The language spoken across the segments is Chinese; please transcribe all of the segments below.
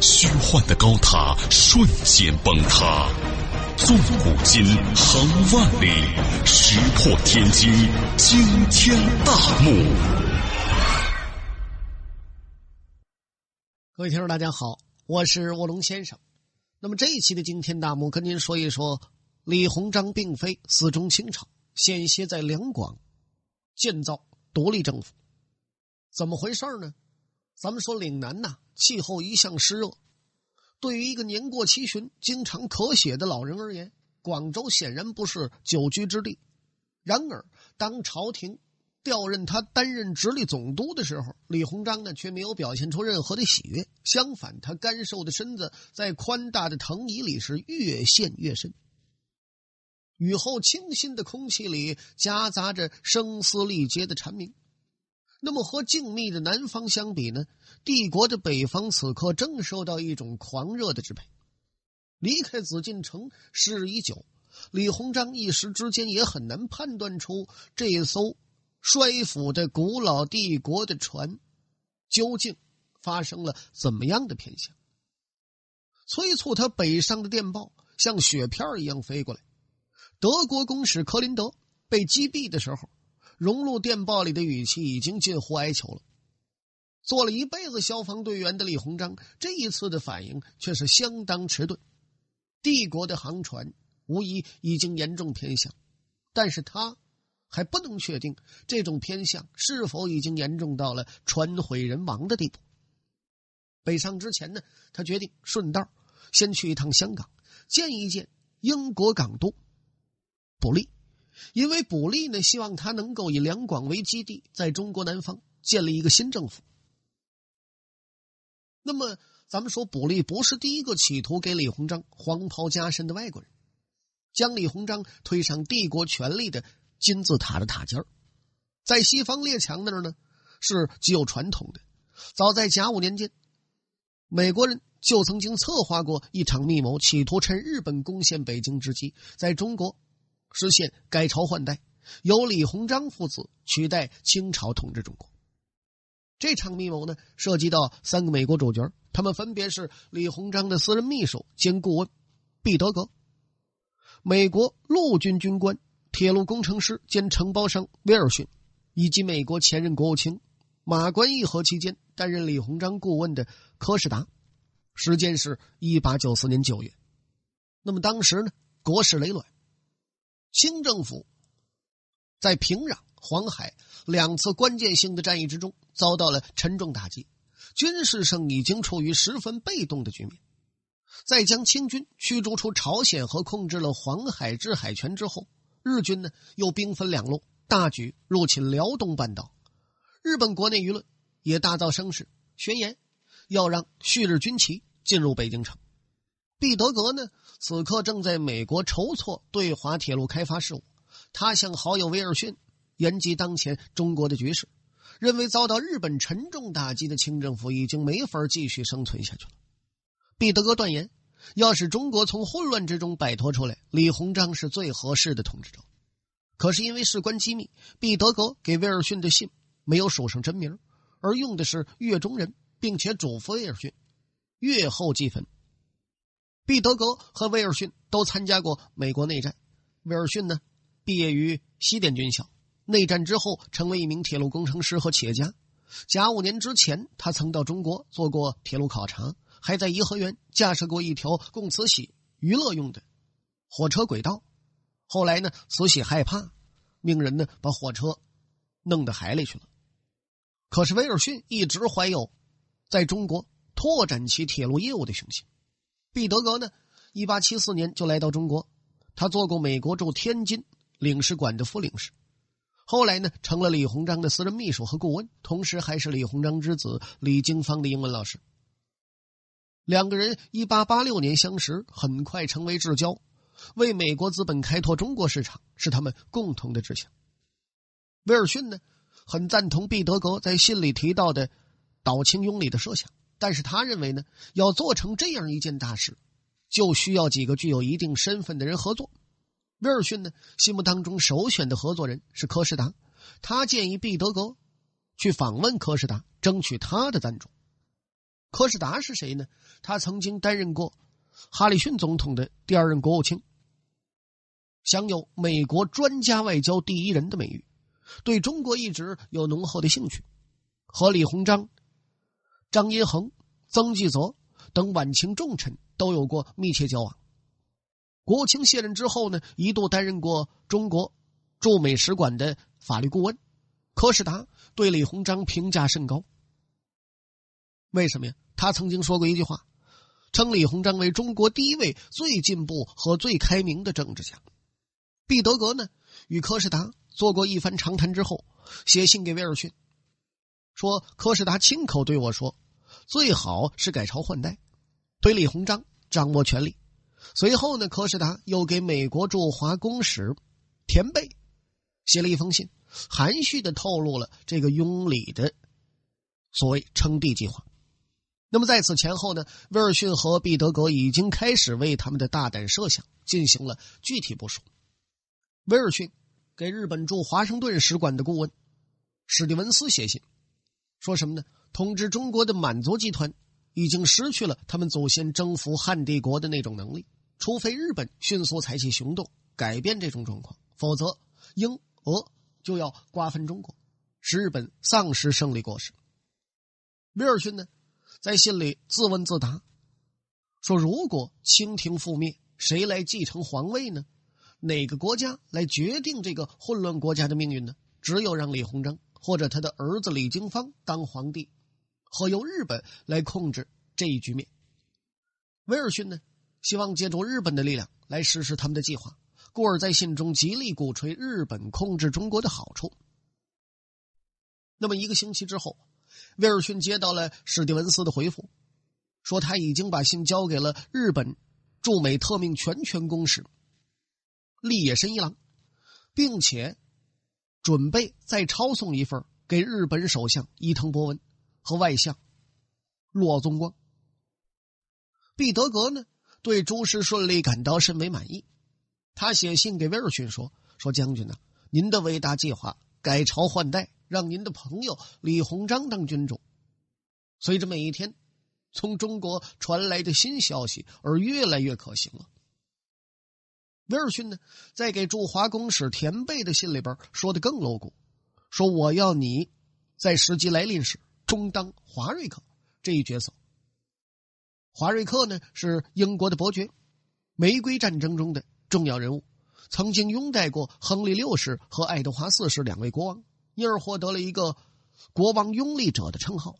虚幻的高塔瞬间崩塌，纵古今，横万里，石破天惊，惊天大幕。各位听众，大家好，我是卧龙先生。那么这一期的惊天大幕，跟您说一说李鸿章并非死忠清朝，险些在两广建造独立政府，怎么回事呢？咱们说岭南呐，气候一向湿热，对于一个年过七旬、经常咳血的老人而言，广州显然不是久居之地。然而，当朝廷调任他担任直隶总督的时候，李鸿章呢却没有表现出任何的喜悦，相反，他干瘦的身子在宽大的藤椅里是越陷越深。雨后清新的空气里夹杂着声嘶力竭的蝉鸣。那么和静谧的南方相比呢？帝国的北方此刻正受到一种狂热的支配。离开紫禁城时日已久，李鸿章一时之间也很难判断出这艘衰腐的古老帝国的船究竟发生了怎么样的偏向。催促他北上的电报像雪片一样飞过来。德国公使克林德被击毙的时候。融入电报里的语气已经近乎哀求了。做了一辈子消防队员的李鸿章，这一次的反应却是相当迟钝。帝国的航船无疑已经严重偏向，但是他还不能确定这种偏向是否已经严重到了船毁人亡的地步。北上之前呢，他决定顺道先去一趟香港，见一见英国港督卜利。因为卜利呢，希望他能够以两广为基地，在中国南方建立一个新政府。那么，咱们说卜利不是第一个企图给李鸿章黄袍加身的外国人，将李鸿章推上帝国权力的金字塔的塔尖在西方列强那儿呢，是极有传统的。早在甲午年间，美国人就曾经策划过一场密谋，企图趁日本攻陷北京之际，在中国。实现改朝换代，由李鸿章父子取代清朝统治中国。这场密谋呢，涉及到三个美国主角，他们分别是李鸿章的私人秘书兼顾问毕德格，美国陆军军官、铁路工程师兼承包商威尔逊，以及美国前任国务卿马关议和期间担任李鸿章顾问的柯士达。时间是一八九四年九月。那么当时呢，国事累卵。清政府在平壤、黄海两次关键性的战役之中遭到了沉重打击，军事上已经处于十分被动的局面。在将清军驱逐出朝鲜和控制了黄海制海权之后，日军呢又兵分两路，大举入侵辽东半岛。日本国内舆论也大造声势，宣言要让旭日军旗进入北京城。毕德格呢？此刻正在美国筹措对华铁路开发事务，他向好友威尔逊言及当前中国的局势，认为遭到日本沉重打击的清政府已经没法继续生存下去了。毕德格断言，要使中国从混乱之中摆脱出来，李鸿章是最合适的统治者。可是因为事关机密，毕德格给威尔逊的信没有署上真名，而用的是粤中人，并且嘱咐威尔逊，月后即焚。毕德格和威尔逊都参加过美国内战。威尔逊呢，毕业于西点军校，内战之后成为一名铁路工程师和企业家。甲午年之前，他曾到中国做过铁路考察，还在颐和园架设过一条供慈禧娱乐用的火车轨道。后来呢，慈禧害怕，命人呢把火车弄到海里去了。可是威尔逊一直怀有在中国拓展其铁路业务的雄心。毕德格呢，一八七四年就来到中国，他做过美国驻天津领事馆的副领事，后来呢，成了李鸿章的私人秘书和顾问，同时还是李鸿章之子李经方的英文老师。两个人一八八六年相识，很快成为至交。为美国资本开拓中国市场是他们共同的志向。威尔逊呢，很赞同毕德格在信里提到的岛清拥里的设想，但是他认为呢，要做成这样一件大事，就需要几个具有一定身份的人合作。威尔逊呢，心目当中首选的合作人是柯士达，他建议毕德格去访问柯士达，争取他的赞助。柯士达是谁呢？他曾经担任过哈里逊总统的第二任国务卿，享有“美国专家外交第一人”的美誉，对中国一直有浓厚的兴趣，和李鸿章、张荫恒、曾纪泽等晚清重臣都有过密切交往。国务卿卸任之后呢，一度担任过中国驻美使馆的法律顾问。柯士达对李鸿章评价甚高。为什么呀？他曾经说过一句话，称李鸿章为中国第一位最进步和最开明的政治家。毕德格呢，与柯士达做过一番长谈之后，写信给威尔逊，说柯士达亲口对我说，最好是改朝换代，对李鸿章掌握权力。随后呢，柯士达又给美国驻华公使田贝写了一封信，含蓄的透露了这个拥里的所谓称帝计划。那么在此前后呢，威尔逊和毕德格已经开始为他们的大胆设想进行了具体部署。威尔逊给日本驻华盛顿使馆的顾问史蒂文斯写信，说什么呢？统治中国的满族集团已经失去了他们祖先征服汉帝国的那种能力，除非日本迅速采取行动改变这种状况，否则英俄就要瓜分中国，使日本丧失胜利果实。威尔逊呢？在信里自问自答，说：“如果清廷覆灭，谁来继承皇位呢？哪个国家来决定这个混乱国家的命运呢？只有让李鸿章或者他的儿子李经方当皇帝，和由日本来控制这一局面。”威尔逊呢，希望借助日本的力量来实施他们的计划，故而在信中极力鼓吹日本控制中国的好处。那么一个星期之后。威尔逊接到了史蒂文斯的回复，说他已经把信交给了日本驻美特命全权公使立野伸一郎，并且准备再抄送一份给日本首相伊藤博文和外相骆宗光。毕德格呢，对诸事顺利感到甚为满意，他写信给威尔逊说：“说将军呢，您的伟大计划改朝换代。”让您的朋友李鸿章当君主，随着每一天从中国传来的新消息而越来越可行了。威尔逊呢，在给驻华公使田贝的信里边说的更露骨，说我要你在时机来临时充当华瑞克这一角色。华瑞克呢是英国的伯爵，玫瑰战争中的重要人物，曾经拥戴过亨利六世和爱德华四世两位国王。因而获得了一个“国王拥立者”的称号。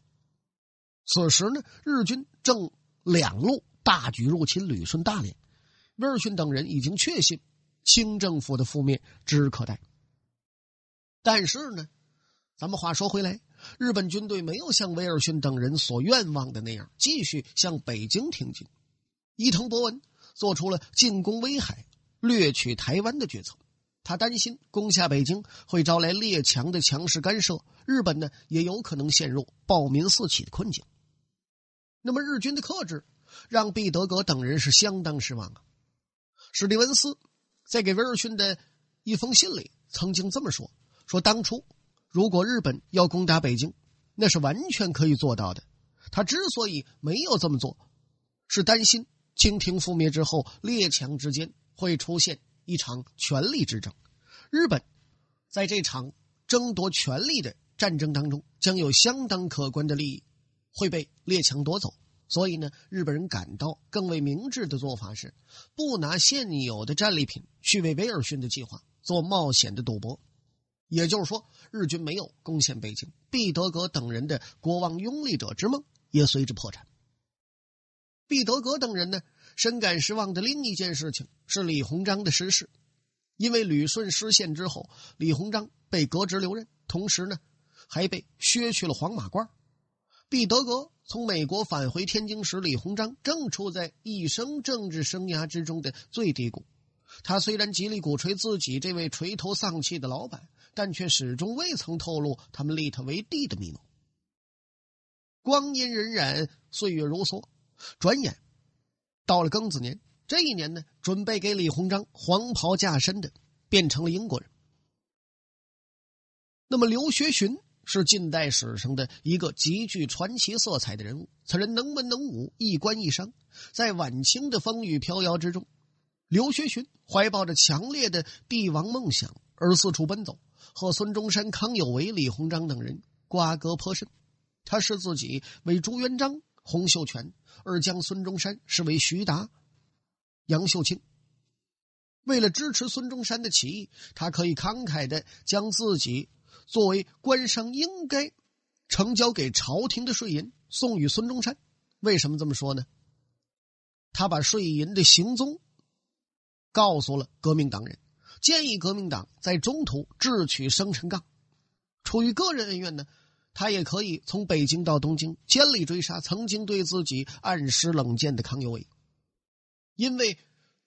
此时呢，日军正两路大举入侵旅顺、大连，威尔逊等人已经确信清政府的覆灭指日可待。但是呢，咱们话说回来，日本军队没有像威尔逊等人所愿望的那样继续向北京挺进。伊藤博文做出了进攻威海、掠取台湾的决策。他担心攻下北京会招来列强的强势干涉，日本呢也有可能陷入暴民四起的困境。那么日军的克制让毕德格等人是相当失望啊。史蒂文斯在给威尔逊的一封信里曾经这么说：“说当初如果日本要攻打北京，那是完全可以做到的。他之所以没有这么做，是担心清廷覆灭之后，列强之间会出现。”一场权力之争，日本在这场争夺权力的战争当中，将有相当可观的利益会被列强夺走。所以呢，日本人感到更为明智的做法是，不拿现有的战利品去为威尔逊的计划做冒险的赌博。也就是说，日军没有攻陷北京，毕德格等人的国王拥立者之梦也随之破产。毕德格等人呢？深感失望的另一件事情是李鸿章的失势，因为旅顺失陷之后，李鸿章被革职留任，同时呢，还被削去了黄马褂。毕德格从美国返回天津时，李鸿章正处在一生政治生涯之中的最低谷。他虽然极力鼓吹自己这位垂头丧气的老板，但却始终未曾透露他们立他为帝的密谋。光阴荏苒，岁月如梭，转眼到了庚子年。这一年呢，准备给李鸿章黄袍加身的变成了英国人。那么刘学询是近代史上的一个极具传奇色彩的人物。此人能文能武，一官一商，在晚清的风雨飘摇之中，刘学询怀抱着强烈的帝王梦想而四处奔走，和孙中山、康有为、李鸿章等人瓜葛颇深。他视自己为朱元璋、洪秀全，而将孙中山视为徐达。杨秀清为了支持孙中山的起义，他可以慷慨的将自己作为官商应该呈交给朝廷的税银送与孙中山。为什么这么说呢？他把税银的行踪告诉了革命党人，建议革命党在中途智取生辰纲。出于个人恩怨呢，他也可以从北京到东京，千里追杀曾经对自己暗施冷箭的康有为。因为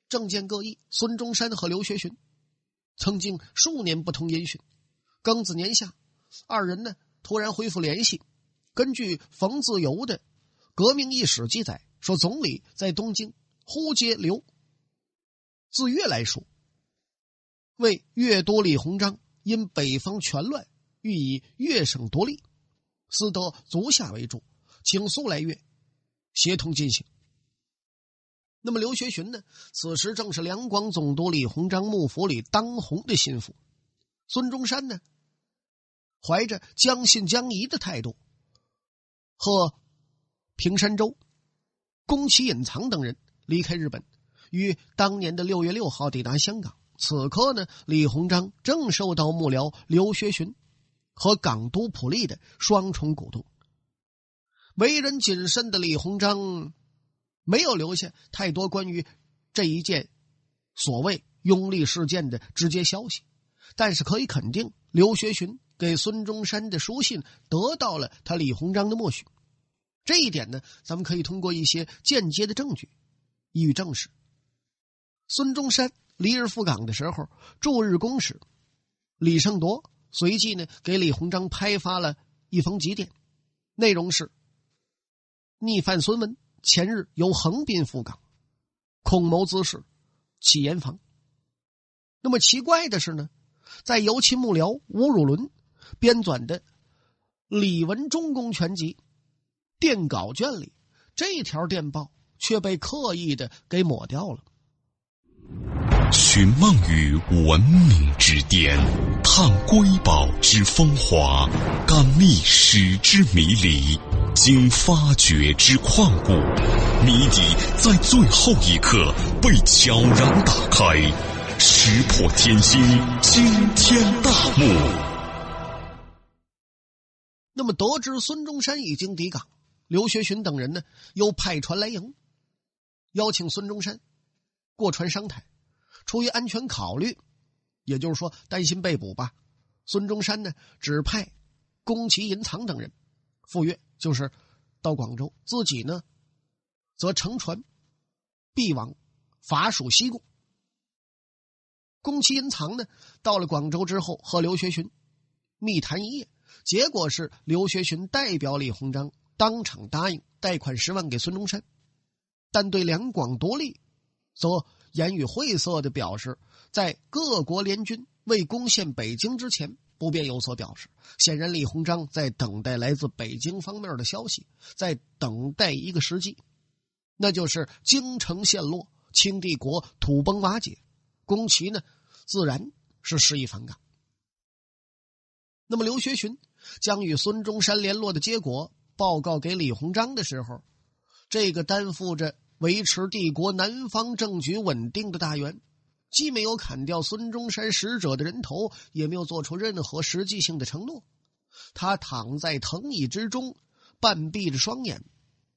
政见各异，孙中山和刘学询曾经数年不通音讯。庚子年下，二人呢突然恢复联系。根据冯自由的《革命历史》记载，说总理在东京呼接刘。自粤来说，为粤都李鸿章因北方全乱，欲以粤省夺利，思得足下为主，请速来粤，协同进行。那么刘学询呢？此时正是两广总督李鸿章幕府里当红的心腹。孙中山呢，怀着将信将疑的态度，和平山周、宫崎隐藏等人离开日本，于当年的六月六号抵达香港。此刻呢，李鸿章正受到幕僚刘学询和港督普利的双重鼓动。为人谨慎的李鸿章。没有留下太多关于这一件所谓拥立事件的直接消息，但是可以肯定，刘学询给孙中山的书信得到了他李鸿章的默许。这一点呢，咱们可以通过一些间接的证据予以证实。孙中山离日赴港的时候，驻日公使李胜铎随即呢给李鸿章拍发了一封急电，内容是逆犯孙文。前日由横滨赴港，恐谋滋事，起严防。那么奇怪的是呢，在尤其幕僚吴汝伦编纂的《李文忠公全集》电稿卷里，这条电报却被刻意的给抹掉了。寻梦于文明之巅，探瑰宝之风华，感历史之迷离。经发掘之旷古，谜底在最后一刻被悄然打开，石破天惊，惊天大幕。那么，得知孙中山已经抵港，刘学询等人呢，又派船来迎，邀请孙中山过船商谈。出于安全考虑，也就是说担心被捕吧，孙中山呢，指派宫崎银藏等人赴约。就是到广州，自己呢，则乘船必往法属西贡。宫崎银藏呢，到了广州之后，和刘学询密谈一夜，结果是刘学询代表李鸿章当场答应贷款十万给孙中山，但对两广独立，则言语晦涩的表示，在各国联军未攻陷北京之前。不便有所表示。显然，李鸿章在等待来自北京方面的消息，在等待一个时机，那就是京城陷落，清帝国土崩瓦解，宫崎呢，自然是失意反感。那么，刘学询将与孙中山联络的结果报告给李鸿章的时候，这个担负着维持帝国南方政局稳定的大员。既没有砍掉孙中山使者的人头，也没有做出任何实际性的承诺。他躺在藤椅之中，半闭着双眼，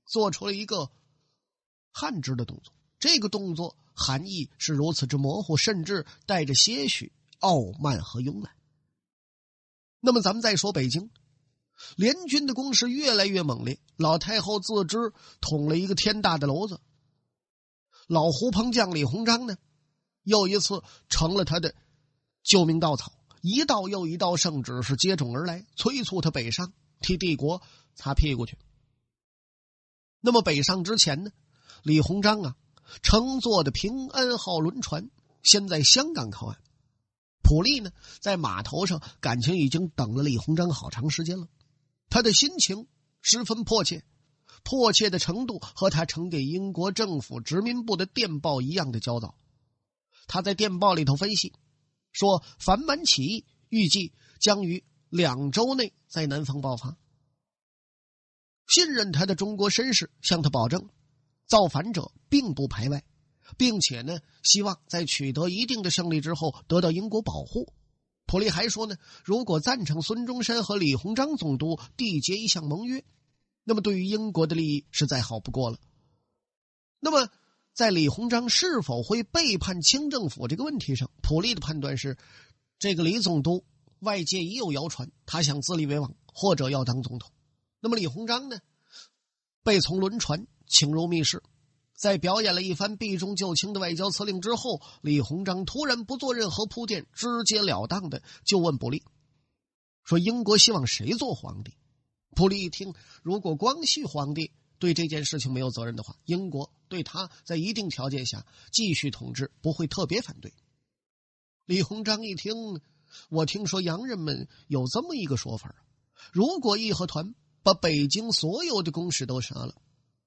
做出了一个汗直的动作。这个动作含义是如此之模糊，甚至带着些许傲慢和慵懒。那么，咱们再说北京，联军的攻势越来越猛烈，老太后自知捅了一个天大的娄子。老胡棚将李鸿章呢，又一次成了他的救命稻草，一道又一道圣旨是接踵而来，催促他北上，替帝国擦屁股去。那么北上之前呢，李鸿章啊，乘坐的平安号轮船先在香港靠岸。普利呢，在码头上，感情已经等了李鸿章好长时间了。他的心情十分迫切，迫切的程度和他呈给英国政府殖民部的电报一样的焦躁。他在电报里头分析说，反满起义预计将于两周内在南方爆发。信任他的中国绅士向他保证，造反者并不排外，并且呢，希望在取得一定的胜利之后得到英国保护。普利还说呢，如果赞成孙中山和李鸿章总督缔结一项盟约，那么对于英国的利益是再好不过了。那么，在李鸿章是否会背叛清政府这个问题上，普利的判断是：这个李总督外界已有谣传，他想自立为王，或者要当总统。那么李鸿章呢，被从轮船请入密室。在表演了一番避重就轻的外交辞令之后，李鸿章突然不做任何铺垫，直截了当的就问卜利：“说英国希望谁做皇帝？”普利一听，如果光绪皇帝对这件事情没有责任的话，英国对他在一定条件下继续统治不会特别反对。李鸿章一听，我听说洋人们有这么一个说法：如果义和团把北京所有的公使都杀了。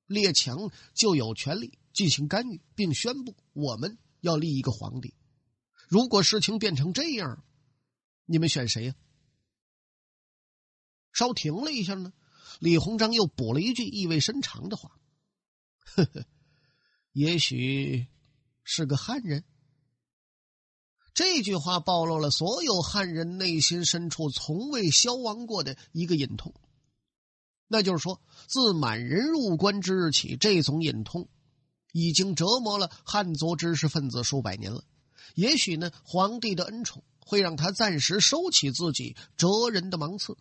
列强就有权利进行干预，并宣布我们要立一个皇帝。如果事情变成这样，你们选谁呀？稍停了一下呢，李鸿章又补了一句意味深长的话：“呵呵，也许是个汉人。”这句话暴露了所有汉人内心深处从未消亡过的一个隐痛。那就是说，自满人入关之日起，这种隐痛已经折磨了汉族知识分子数百年了。也许呢，皇帝的恩宠会让他暂时收起自己哲人的芒刺，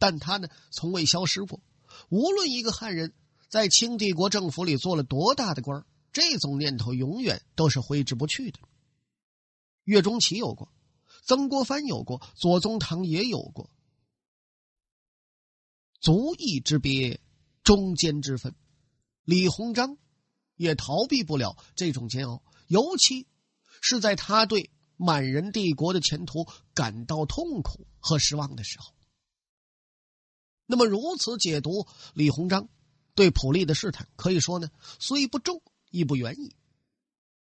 但他呢，从未消失过。无论一个汉人在清帝国政府里做了多大的官这种念头永远都是挥之不去的。岳钟琪有过，曾国藩有过，左宗棠也有过。族义之别，中间之分，李鸿章也逃避不了这种煎熬，尤其是在他对满人帝国的前途感到痛苦和失望的时候。那么，如此解读李鸿章对普利的试探，可以说呢，虽不重，亦不远矣。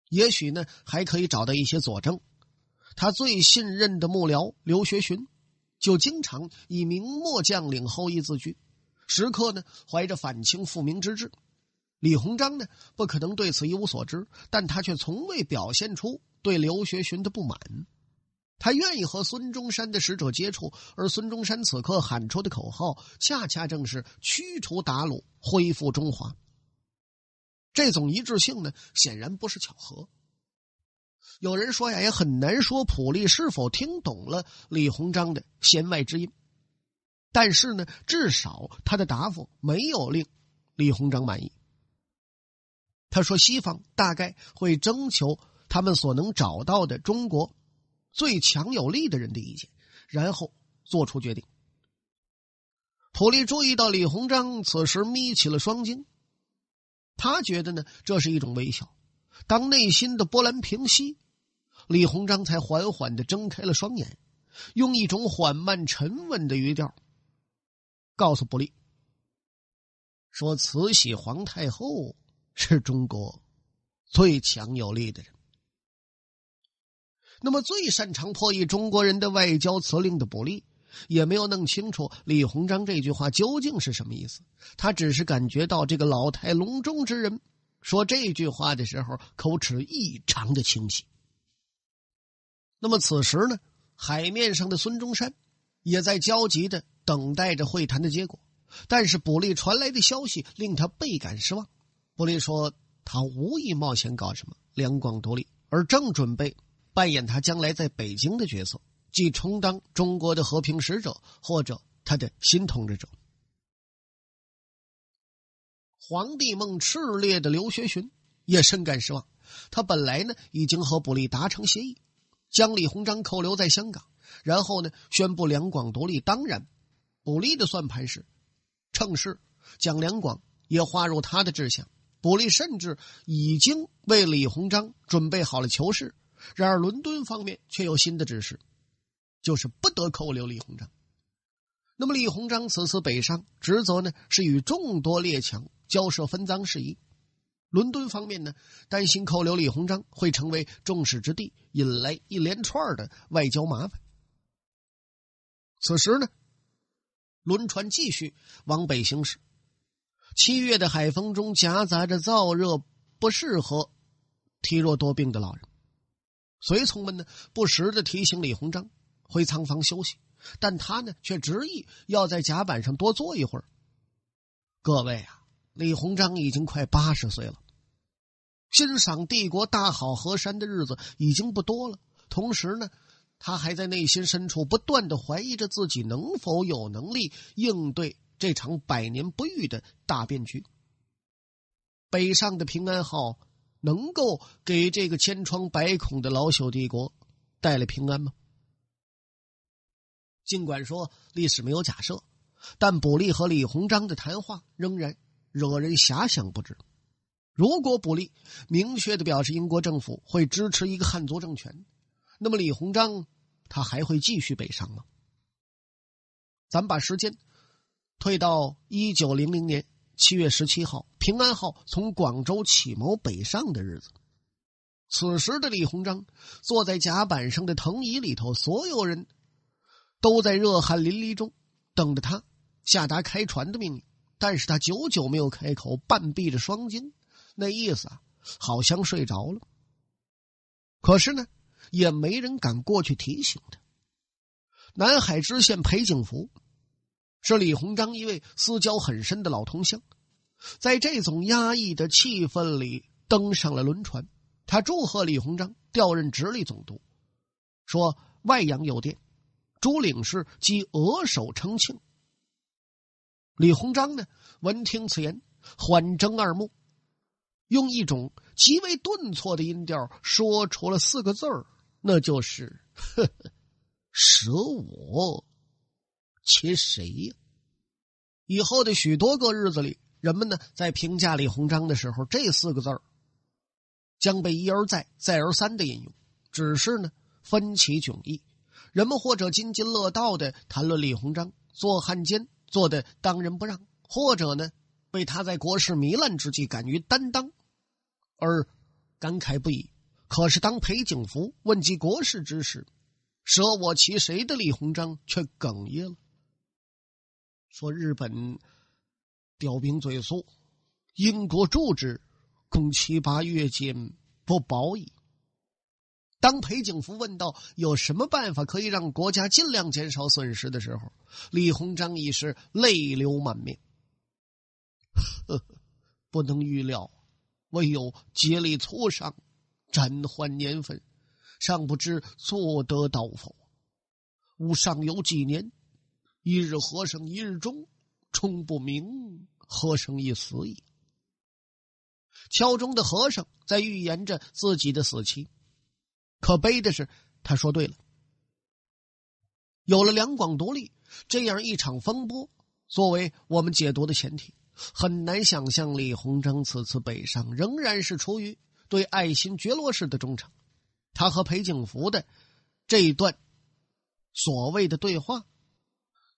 也许呢，还可以找到一些佐证。他最信任的幕僚刘学询。就经常以明末将领后裔自居，时刻呢怀着反清复明之志。李鸿章呢不可能对此一无所知，但他却从未表现出对刘学询的不满。他愿意和孙中山的使者接触，而孙中山此刻喊出的口号，恰恰正是驱除鞑虏，恢复中华。这种一致性呢，显然不是巧合。有人说呀，也很难说普利是否听懂了李鸿章的弦外之音，但是呢，至少他的答复没有令李鸿章满意。他说：“西方大概会征求他们所能找到的中国最强有力的人的意见，然后做出决定。”普利注意到李鸿章此时眯起了双睛，他觉得呢，这是一种微笑。当内心的波澜平息。李鸿章才缓缓的睁开了双眼，用一种缓慢沉稳的语调告诉卜利：“说慈禧皇太后是中国最强有力的人。那么，最擅长破译中国人的外交辞令的卜利，也没有弄清楚李鸿章这句话究竟是什么意思。他只是感觉到这个老态龙钟之人说这句话的时候，口齿异常的清晰。”那么此时呢，海面上的孙中山也在焦急的等待着会谈的结果，但是卜利传来的消息令他倍感失望。卜利说，他无意冒险搞什么两广独立，而正准备扮演他将来在北京的角色，即充当中国的和平使者或者他的新统治者。皇帝梦炽烈的刘学询也深感失望。他本来呢已经和卜力达成协议，将李鸿章扣留在香港，然后呢宣布两广独立。当然，卜力的算盘是趁势将两广也划入他的志向。卜力甚至已经为李鸿章准备好了囚室。然而，伦敦方面却有新的指示，就是不得扣留李鸿章。那么，李鸿章此次北上，职责呢是与众多列强交涉分赃事宜。伦敦方面呢，担心扣留李鸿章会成为众矢之的，引来一连串的外交麻烦。此时呢，轮船继续往北行驶，七月的海风中夹杂着燥热，不适合体弱多病的老人。随从们呢，不时的提醒李鸿章回仓房休息，但他呢，却执意要在甲板上多坐一会儿。各位啊，李鸿章已经快八十岁了，欣赏帝国大好河山的日子已经不多了。同时呢，他还在内心深处不断的怀疑着自己能否有能力应对这场百年不遇的大变局。北上的平安号。能够给这个千疮百孔的老朽帝国带来平安吗？尽管说历史没有假设，但卜力和李鸿章的谈话仍然惹人遐想不止。如果卜力明确的表示英国政府会支持一个汉族政权，那么李鸿章他还会继续北上吗？咱们把时间推到一九零零年。七月十七号，平安号从广州起锚北上的日子。此时的李鸿章坐在甲板上的藤椅里头，所有人都在热汗淋漓中等着他下达开船的命令。但是他久久没有开口，半闭着双睛，那意思啊，好像睡着了。可是呢，也没人敢过去提醒他。南海知县裴景福。是李鸿章一位私交很深的老同乡，在这种压抑的气氛里登上了轮船。他祝贺李鸿章调任直隶总督，说外洋有电，诸领事即额首称庆。李鸿章呢，闻听此言，缓睁二目，用一种极为顿挫的音调说出了四个字儿，那就是“呵呵舍我”。其谁呀？以后的许多个日子里，人们呢在评价李鸿章的时候，这四个字儿将被一而再、再而三的引用。只是呢，分歧迥异。人们或者津津乐道的谈论李鸿章做汉奸做的当仁不让，或者呢为他在国事糜烂之际敢于担当而感慨不已。可是当裴景福问及国事之时，舍我其谁的李鸿章却哽咽了。说日本调兵追速，英国助之，共七八月间不保矣。当裴景福问到有什么办法可以让国家尽量减少损失的时候，李鸿章已是泪流满面。不能预料，唯有竭力磋商，暂缓年份，尚不知做得到否。吾尚有几年。一日和尚一日钟，钟不鸣，和尚一死矣。敲钟的和尚在预言着自己的死期。可悲的是，他说对了。有了两广独立这样一场风波作为我们解读的前提，很难想象李鸿章此次北上仍然是出于对爱新觉罗氏的忠诚。他和裴景福的这一段所谓的对话。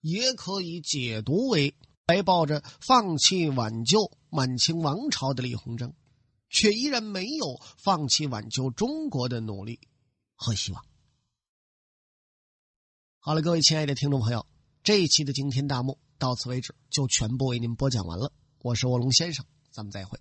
也可以解读为怀抱着放弃挽救满清王朝的李鸿章，却依然没有放弃挽救中国的努力和希望。好了，各位亲爱的听众朋友，这一期的惊天大幕到此为止，就全部为您播讲完了。我是卧龙先生，咱们再会。